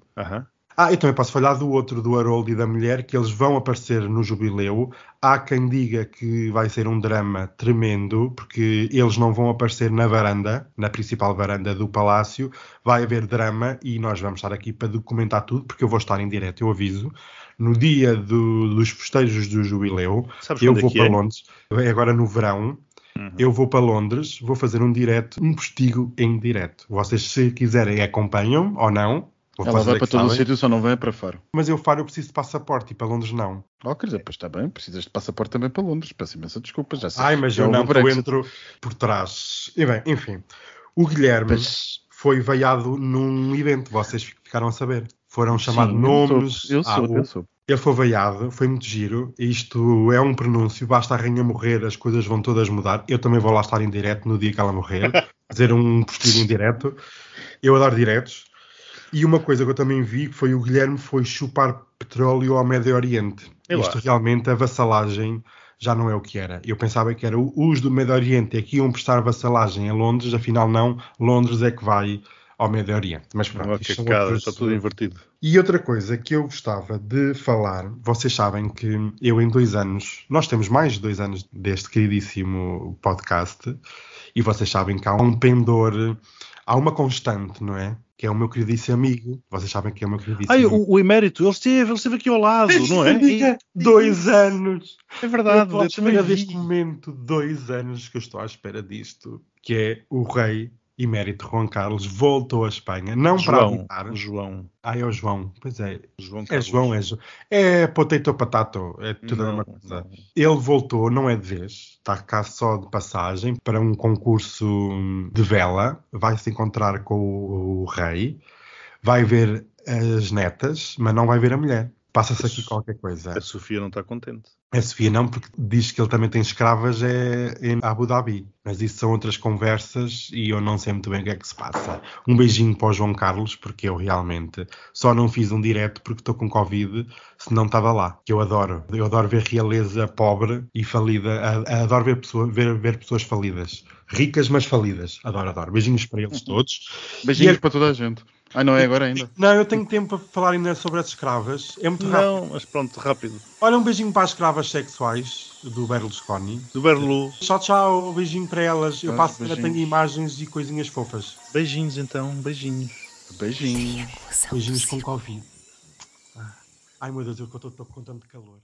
[SPEAKER 4] Ah, eu também posso falar do outro, do Harold e da mulher, que eles vão aparecer no jubileu. Há quem diga que vai ser um drama tremendo, porque eles não vão aparecer na varanda, na principal varanda do palácio. Vai haver drama e nós vamos estar aqui para documentar tudo, porque eu vou estar em direto, eu aviso. No dia do- dos festejos do jubileu,
[SPEAKER 3] Sabes
[SPEAKER 4] eu
[SPEAKER 3] é
[SPEAKER 4] vou
[SPEAKER 3] que
[SPEAKER 4] para
[SPEAKER 3] é?
[SPEAKER 4] Londres, é agora no verão.
[SPEAKER 3] Uhum.
[SPEAKER 4] Eu vou para Londres, vou fazer um direto, um postigo em direto. Vocês, se quiserem, acompanham ou não. Vou
[SPEAKER 2] Ela vai para
[SPEAKER 4] que
[SPEAKER 2] todo o sítio, só não vai para Faro.
[SPEAKER 4] Mas eu, Faro, eu preciso de passaporte e para Londres não.
[SPEAKER 2] Oh, quer dizer, pois está bem, precisas de passaporte também para Londres. Peço imensa desculpa, já sei.
[SPEAKER 4] Ai, mas
[SPEAKER 2] Já
[SPEAKER 4] eu
[SPEAKER 2] houve
[SPEAKER 4] não, eu entro por trás. E bem, enfim. O Guilherme
[SPEAKER 2] Mas-
[SPEAKER 4] foi veiado num evento, vocês ficaram a saber. Foram chamados nomes.
[SPEAKER 2] Eu sou, eu
[SPEAKER 4] o-
[SPEAKER 2] sou.
[SPEAKER 4] Ele foi veiado, foi muito giro. Isto é um pronúncio, basta a rainha morrer, as coisas vão todas mudar. Eu também vou lá estar em direto no dia que ela morrer, fazer um postigo em direto. Eu adoro diretos. E uma coisa que eu também vi foi o Guilherme foi chupar petróleo ao Médio Oriente.
[SPEAKER 3] Lá.
[SPEAKER 4] Isto realmente, a vassalagem já não é o que era. Eu pensava que era os do Médio Oriente é que iam prestar vassalagem a Londres, afinal não, Londres é que vai ao Médio Oriente. Mas pronto,
[SPEAKER 3] Uma
[SPEAKER 4] isto outros-
[SPEAKER 3] está tudo invertido.
[SPEAKER 4] e outra coisa que eu gostava de falar, vocês sabem que eu em dois anos, nós temos mais de dois anos deste queridíssimo podcast, e vocês sabem que há um pendor, há uma constante, não é? Que é o meu queridíssimo amigo. Vocês sabem que é o meu queridíssimo
[SPEAKER 3] Ai,
[SPEAKER 4] amigo.
[SPEAKER 3] o, o emérito, ele esteve, ele esteve aqui ao lado, não é?
[SPEAKER 4] Diga, dois anos!
[SPEAKER 3] É verdade,
[SPEAKER 4] eu estou à espera deste momento, dois anos que eu estou à espera disto, que é o rei emérito Juan Carlos voltou à Espanha, não para
[SPEAKER 3] João,
[SPEAKER 4] habitar.
[SPEAKER 3] João,
[SPEAKER 4] Ah, é o João, pois é,
[SPEAKER 3] João
[SPEAKER 4] É. João, é João. É potato patato, é tudo a
[SPEAKER 3] Não,
[SPEAKER 4] mesma coisa. Ele voltou, não é de vez, está cá só de passagem para um concurso de vela. Vai se encontrar com o, o rei, vai ver as netas, mas não vai ver a mulher. Passa-se aqui qualquer coisa.
[SPEAKER 3] A Sofia não está contente.
[SPEAKER 4] A Sofia não, porque diz que ele também tem escravas é, em Abu Dhabi. Mas isso são outras conversas e eu não sei muito bem o que é que se passa. Um beijinho para o João Carlos, porque eu realmente só não fiz um direto porque estou com Covid, senão estava lá. Que eu adoro. Eu adoro ver realeza pobre e falida. Adoro ver, pessoa, ver, ver pessoas falidas. Ricas, mas falidas. Adoro, adoro. Beijinhos para eles todos.
[SPEAKER 2] Beijinhos
[SPEAKER 4] E é-
[SPEAKER 2] para toda a gente. Ah, não é agora ainda.
[SPEAKER 4] Não, eu tenho tempo para falar ainda sobre as escravas. É muito rápido.
[SPEAKER 3] Não, mas pronto, rápido.
[SPEAKER 4] Olha, um beijinho para as escravas sexuais do Berlusconi.
[SPEAKER 3] Do Berlu,
[SPEAKER 4] Tchau, tchau. Beijinho para elas. Eu
[SPEAKER 2] Ah,
[SPEAKER 4] passo ainda tenho imagens e coisinhas fofas.
[SPEAKER 3] beijinhos então, beijinhos.
[SPEAKER 2] Beijinhos.
[SPEAKER 4] Beijinhos com. Covid. Ah. Ai meu Deus, eu estou estou com tanto calor.